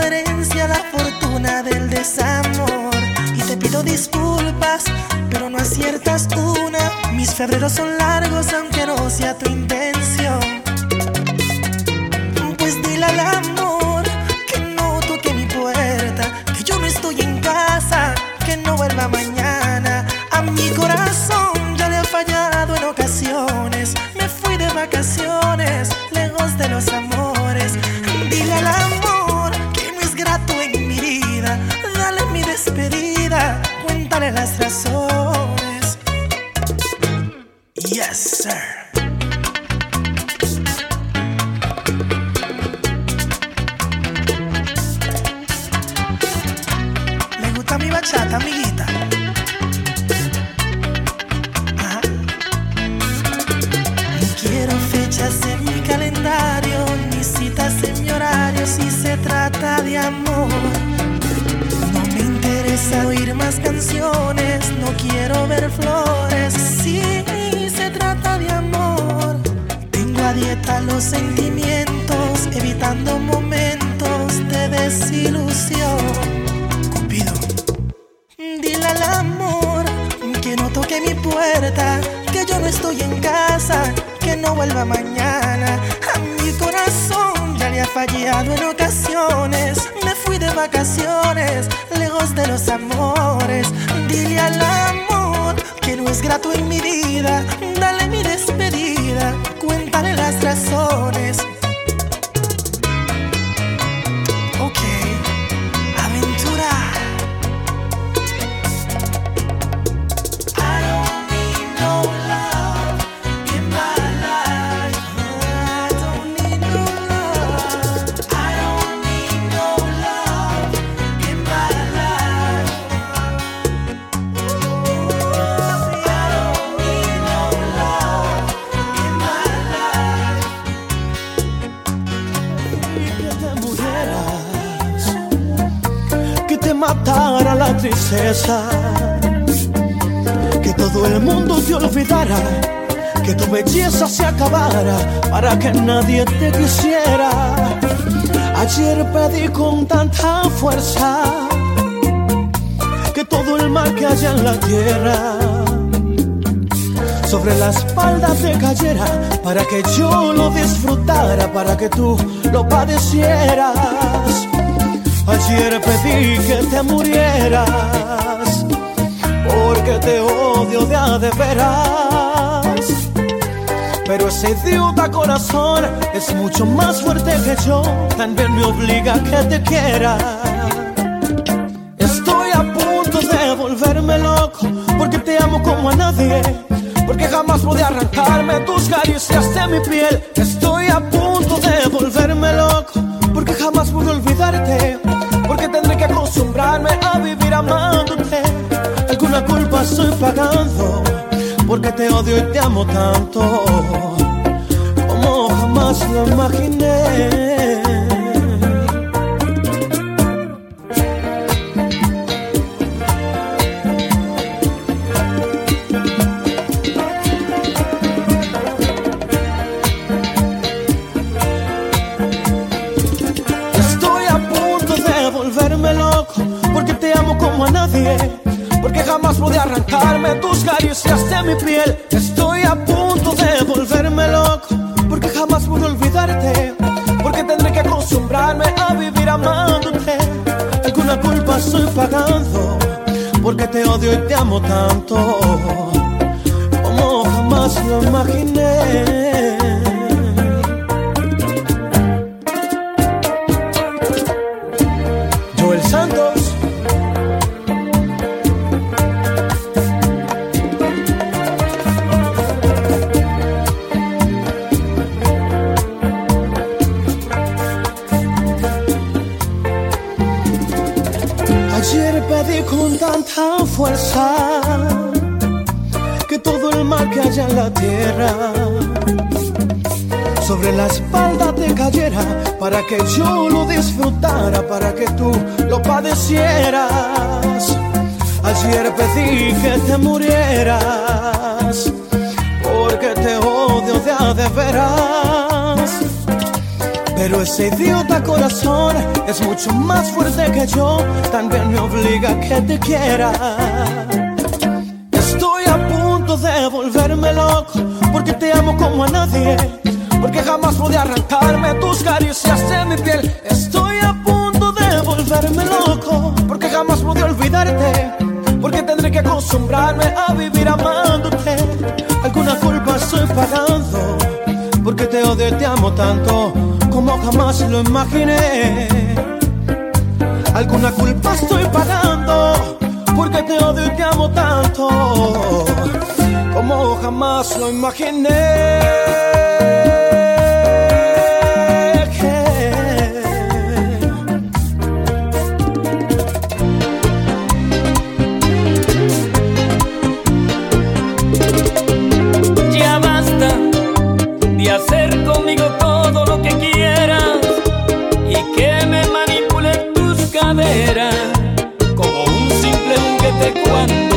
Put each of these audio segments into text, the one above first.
de herencia la fortuna del desamor. Y te pido disculpas, pero no aciertas una. Mis febreros son largos aunque no sea tu intención. Pues dile al amor que no toque mi puerta, que yo no estoy en casa, que no vuelva mañana. A mi corazón vacaciones, lejos de los amores. Dile al amor que no es grato en mi vida. Dale mi despedida, que todo el mundo te olvidara, que tu belleza se acabara para que nadie te quisiera. Ayer pedí con tanta fuerza que todo el mal que haya en la tierra sobre la espalda te cayera para que yo lo disfrutara, para que tú lo padecieras. Ayer pedí que te murieras porque te odio de a de veras. Pero ese idiota corazón es mucho más fuerte que yo, también me obliga a que te quiera. Estoy a punto de volverme loco porque te amo como a nadie. Porque jamás pude arrancarme tus caricias de mi piel. Estoy Culpa estoy pagando porque te odio y te amo tanto como jamás lo imaginé. mi piel. Estoy a punto de volverme loco, porque jamás pude olvidarte. Porque tendré que acostumbrarme a vivir amándote. Alguna culpa estoy pagando, porque te odio y te amo tanto, como jamás lo imaginé. Ayer pedí con tanta fuerza que todo el mal que haya en la tierra sobre la espalda te cayera para que yo lo disfrutara, para que tú lo padecieras. Ayer pedí que te murieras porque te odio de veras. Pero ese idiota corazón es mucho más fuerte que yo, también me obliga a que te quiera. Estoy a punto de volverme loco, porque te amo como a nadie, porque jamás pude arrancarme tus caricias de mi piel. Estoy a punto de volverme loco, porque jamás pude olvidarte, porque tendré que acostumbrarme a vivir amándote. Alguna culpa estoy pagando, porque te odio y te amo tanto como jamás lo imaginé. Alguna culpa estoy pagando porque te odio y te amo tanto como jamás lo imaginé. Juguete cuando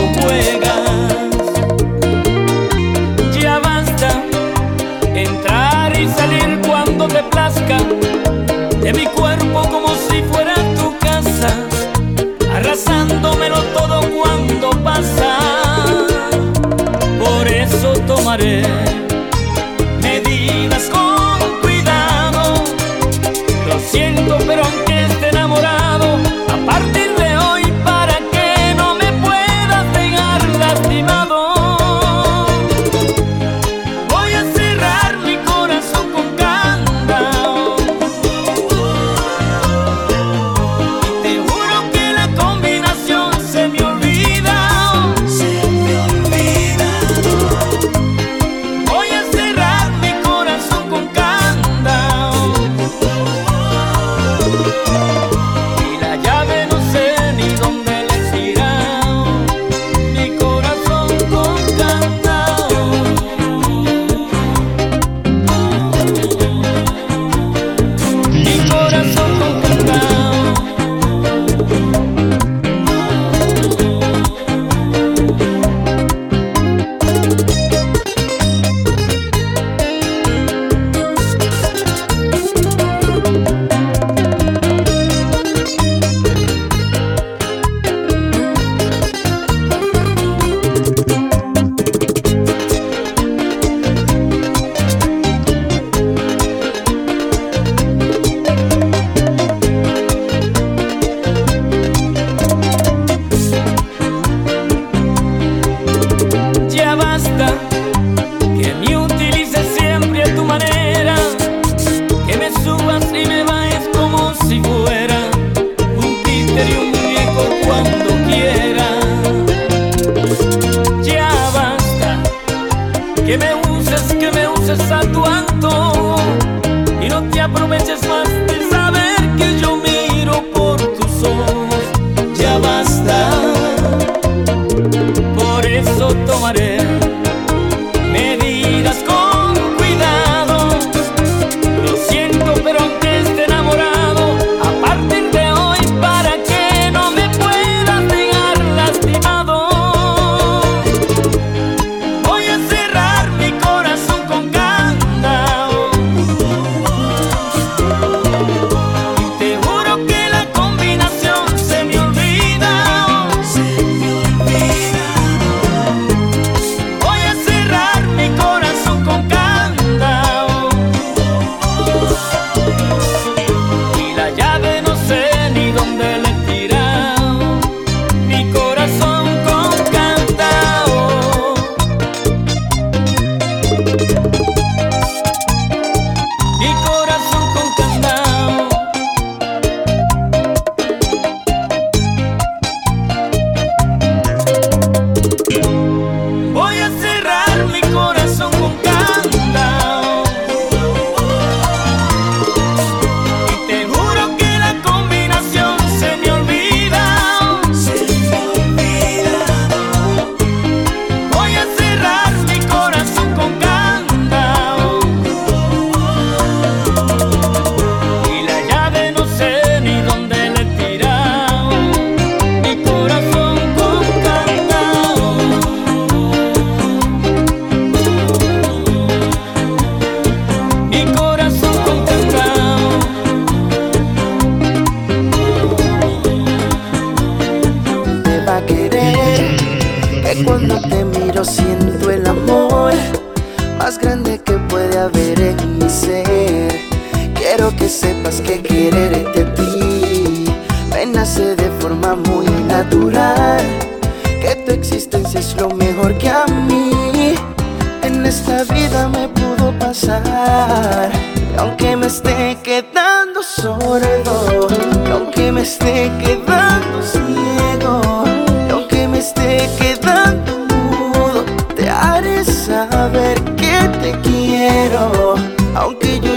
quedando mudo, te haré saber que te quiero, aunque yo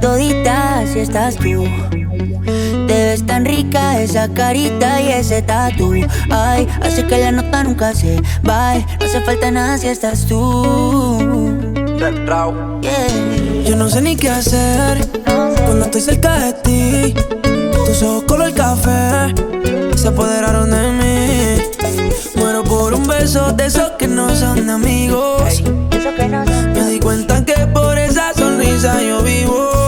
todita si estás tú. Te ves tan rica esa carita y ese tatu. Ay, hace que la nota nunca se va. No hace falta nada si estás tú. Yeah. Yo no sé ni qué hacer cuando estoy cerca de ti. Tus ojos color café se apoderaron de mí. Muero por un beso de esos que no son de amigos. Me di cuenta que por esa sonrisa yo vivo.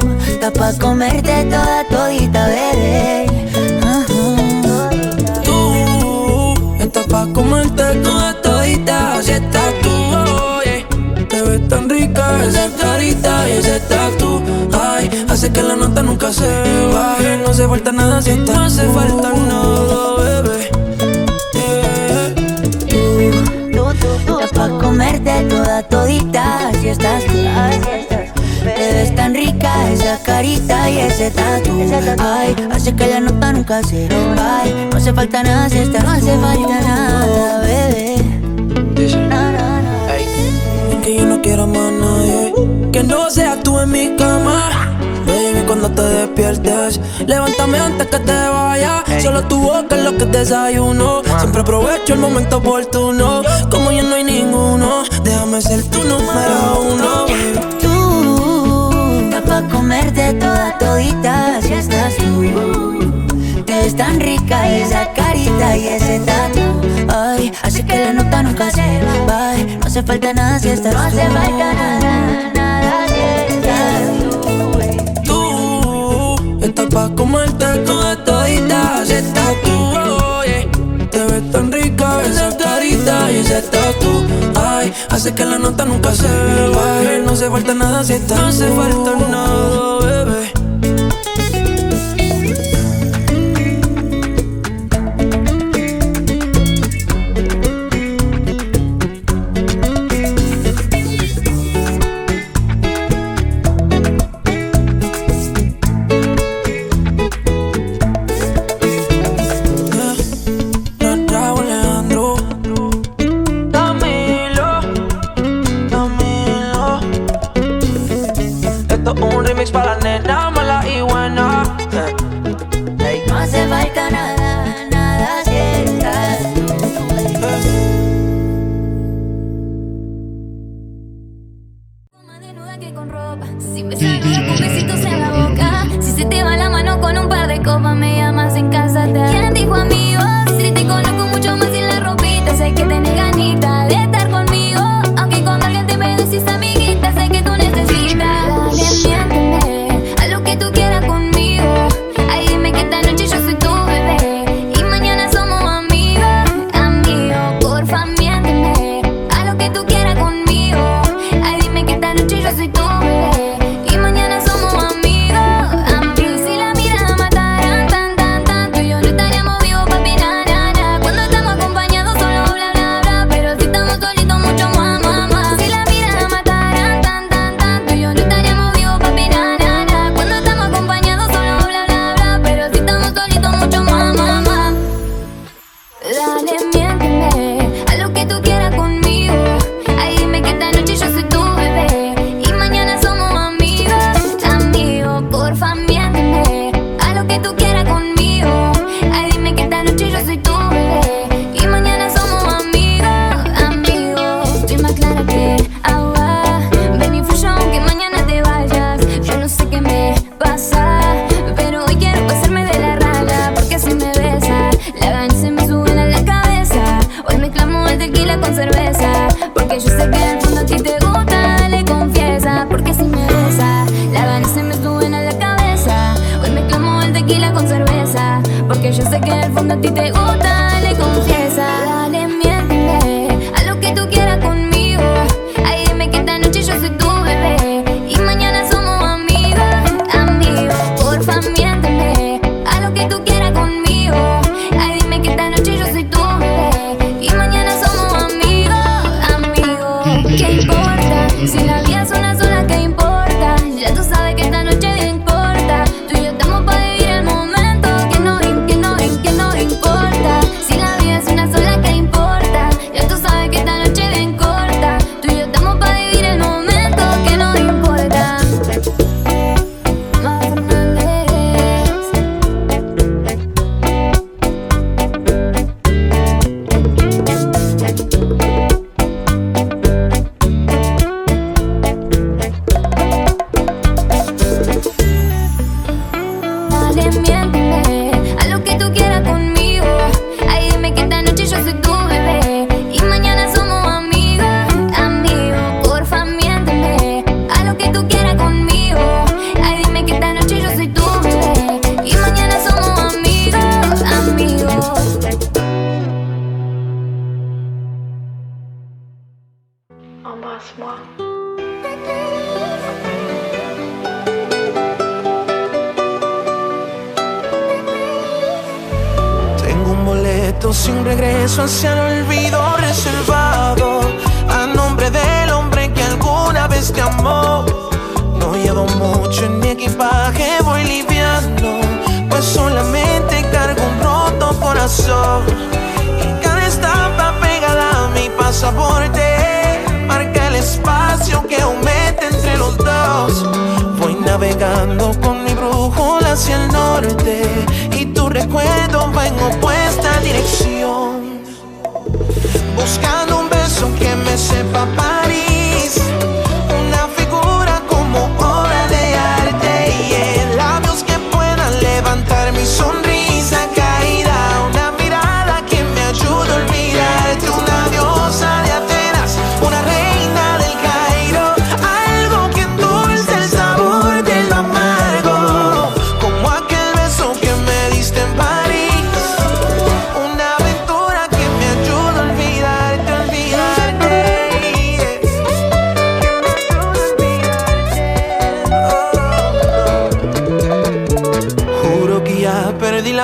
Está pa' comerte toda todita, bebé. Tú, estás pa' comerte toda todita, así estás tú. Te ves tan rica esa carita y ese tatu, ay. Hace que la nota nunca se baje, no se falta nada si estás No hace falta nada, bebé. Tú, tú, tú, pa' comerte toda todita, así estás tú, así esa carita y ese tatu. Ay, hace que la nota nunca se vaya. No hace falta nada si estás No hace falta nada, bebé. Que yo no quiero más nadie. Que no sea tú en mi cama. Baby, cuando te despiertes, levántame antes que te vaya. Solo tu boca es lo que desayuno. Siempre aprovecho el momento oportuno. Como yo no hay ninguno, déjame ser tu número uno, baby comerte toda todita si estás tú. Te ves tan rica y esa carita y ese tatu. Ay, así que la nota nunca se va. No hace falta nada si estás tú. No hace falta nada, nada si estás tú. Tú, estás pa' comerte toda hace que la nota nunca se baje. No se falta nada si está. No se falta nada, bebé.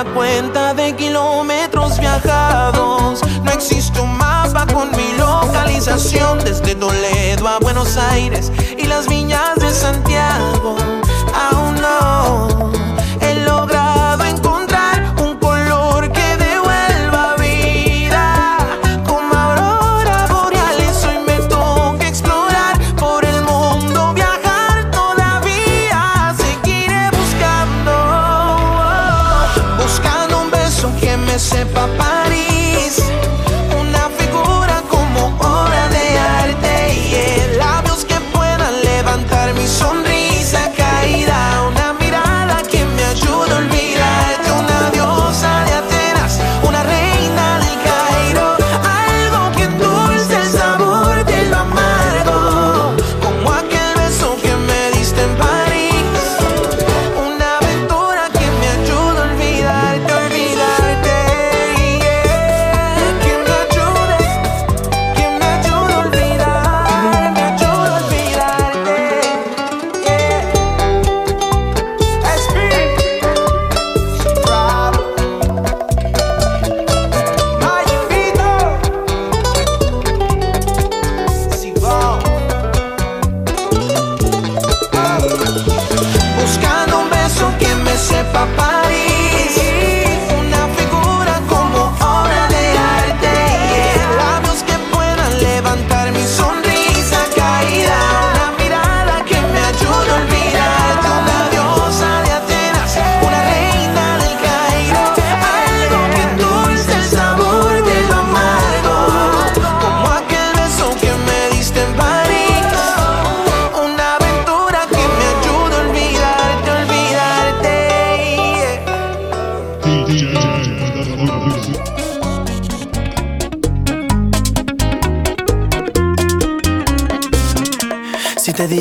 Cuenta de kilómetros viajados. No existe un mapa con mi localización desde Toledo a Buenos Aires y las viñas de Santiago.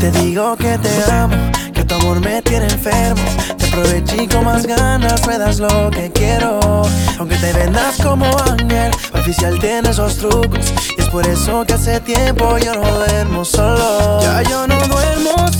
Te digo que te amo, que tu amor me tiene enfermo, te aproveché con más ganas, me das lo que quiero. Aunque te vendas como ángel, oficial tiene esos trucos. Y es por eso que hace tiempo yo no duermo solo. Ya yo no duermo solo.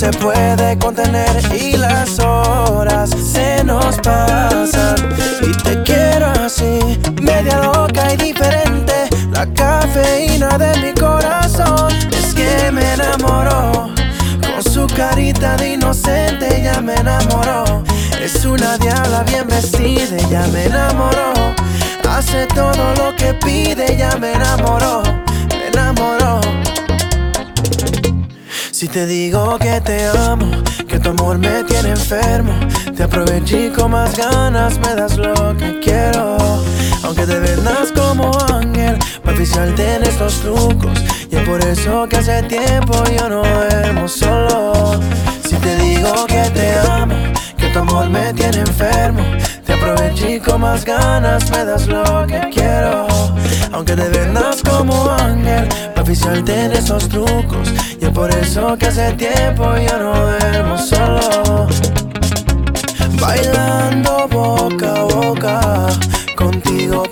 se puede contener y las horas se nos pasan. Y te quiero así, media loca y diferente. La cafeína de mi corazón es que me enamoró. Con su carita de inocente ella me enamoró. Es una diabla bien vestida, ella me enamoró. Hace todo lo que pide, ella me enamoró, me enamoró. Si te digo te amo, que tu amor me tiene enfermo. Te aproveché con más ganas, me das lo que quiero. Aunque te vendas como ángel, para oficiarte en estos trucos. Y es por eso que hace tiempo yo no duermo solo. Si te digo que te amo, que tu amor me tiene enfermo. Te aproveché con más ganas, me das lo que quiero. Aunque te vendas como ángel, para oficiarte en estos trucos. Por eso que hace tiempo yo no duermo solo. Bailando boca a boca, contigo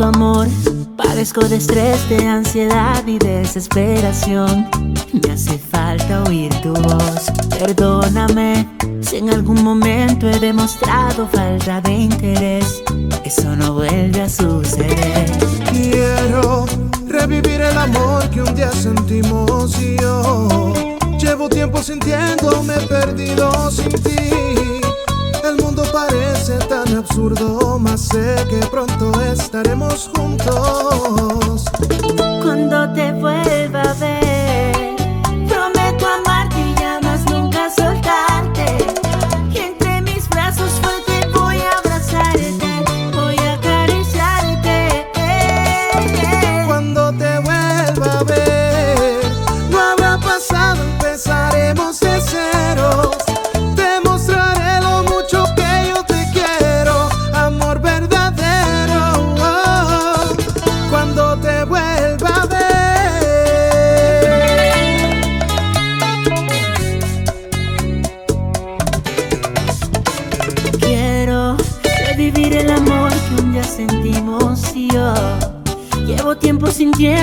tu. Parezco de estrés, de ansiedad y desesperación. Me hace falta oír tu voz. Perdóname si en algún momento he demostrado falta de interés. Eso no vuelve a suceder. Quiero revivir el amor que un día sentimos y yo. Llevo tiempo sintiendo, me he perdido sin ti. El mundo parece tan absurdo, mas sé que pronto estaremos juntos. Cuando te vuelva a ver.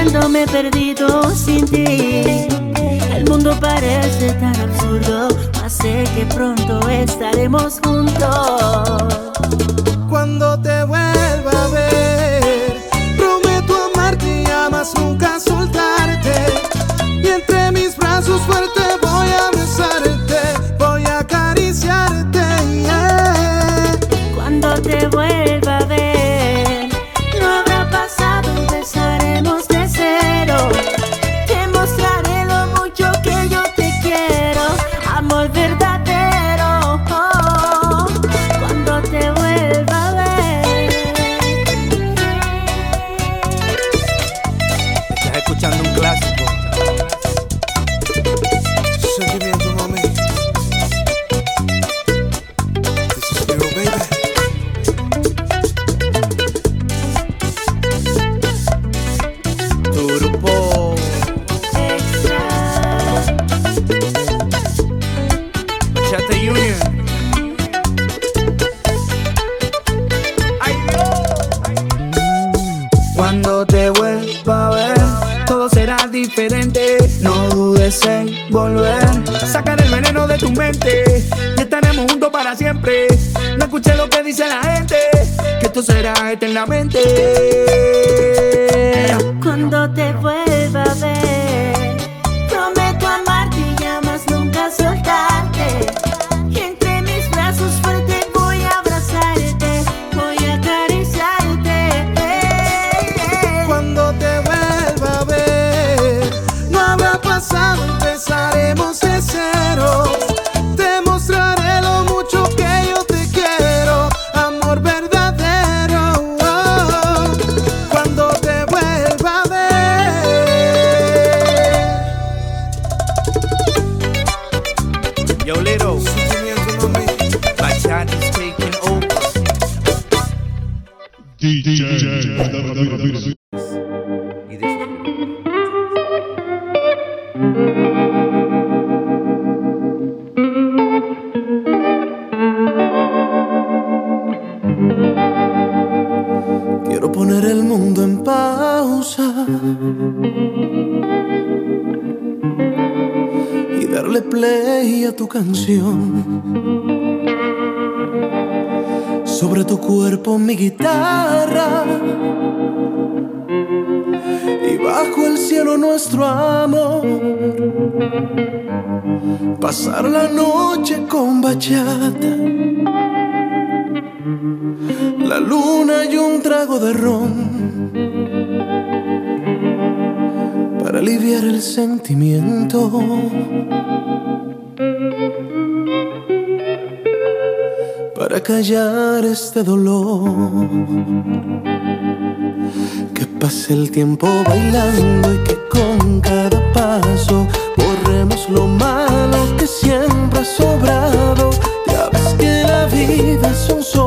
Me he perdido sin ti, el mundo parece tan absurdo, mas sé que pronto estaremos juntos. pase el tiempo bailando y que con cada paso borremos lo malo que siempre ha sobrado. Ya ves que la vida es un sol.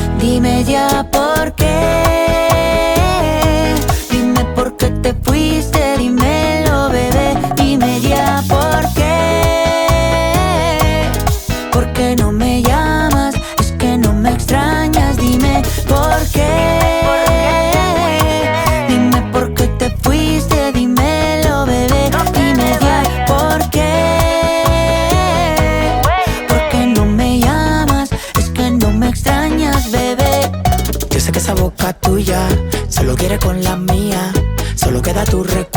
Dime ya por qué solo quiere con la mía. Solo queda tu recuerdo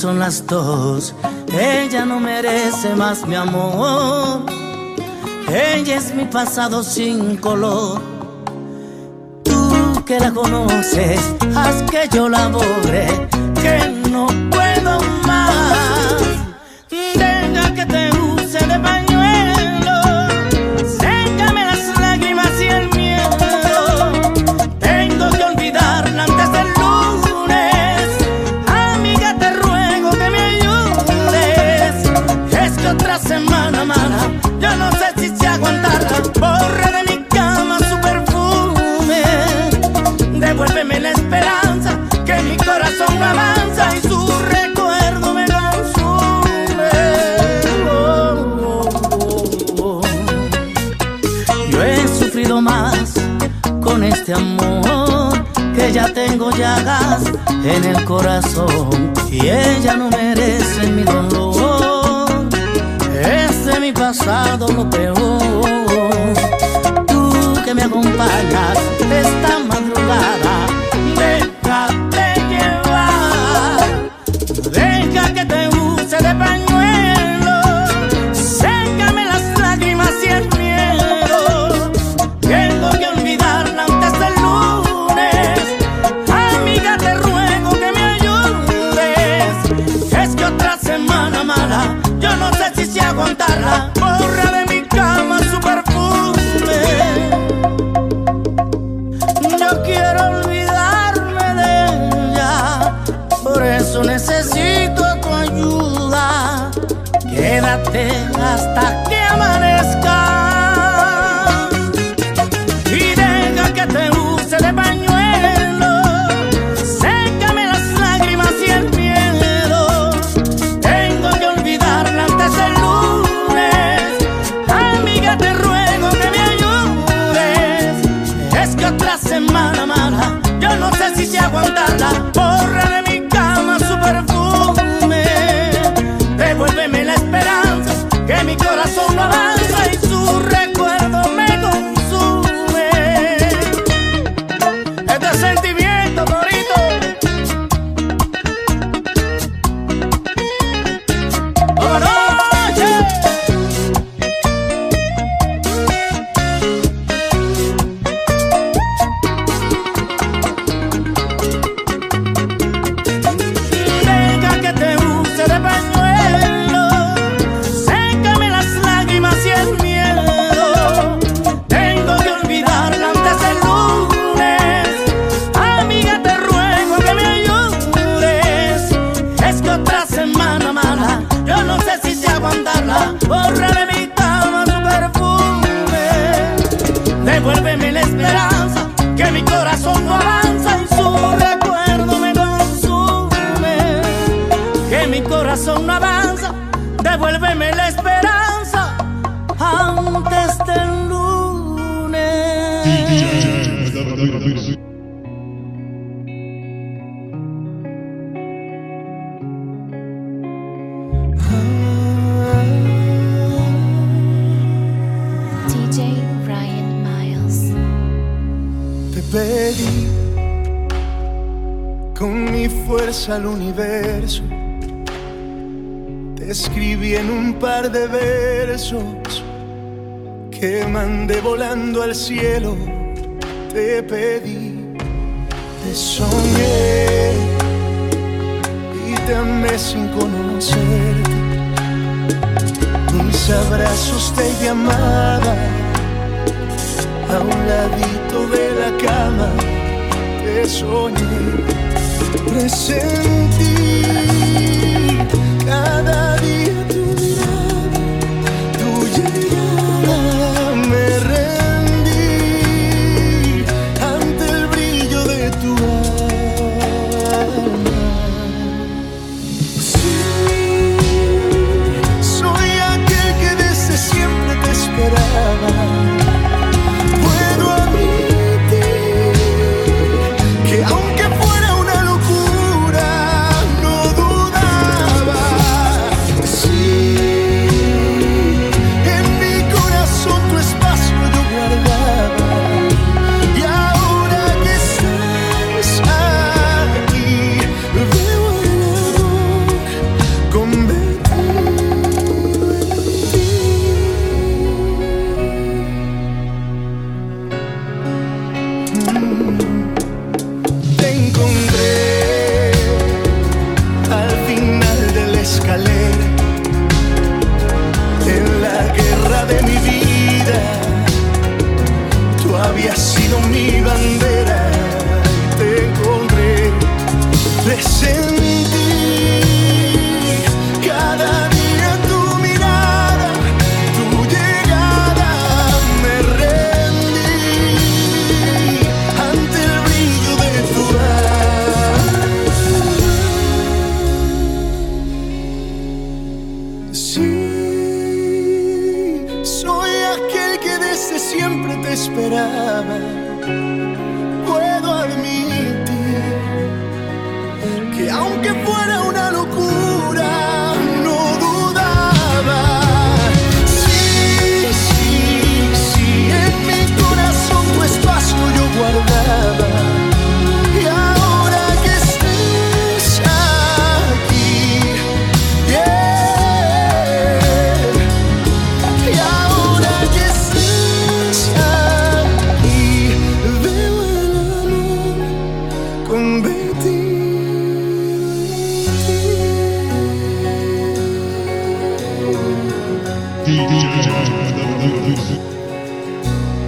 son las dos. Ella no merece más mi amor. Ella es mi pasado sin color. Tú que la conoces, haz que yo la borre, que no puedo más. Venga que te otra Yo no sé si se aguantarla. Borre de mi cama su perfume. Devuélveme la esperanza que mi corazón avanza y su recuerdo me consume. Yo he sufrido más con este amor que ya tengo llagas en el corazón y ella no merece mi dolor. Pasado lo peor. Tú que me acompañas sé Amiga, te ruego que me ayudes. Es que otra semana mala, yo no sé si se aguantarla. Borra de mi DJ Ryan Miles. Te pedí con mi fuerza al universo. Te escribí en un par de versos que mandé volando al cielo. Te pedí, te soñé y te amé sin conocerte. Mis abrazos te llamaban a un ladito de la cama. Te soñé, presentí cada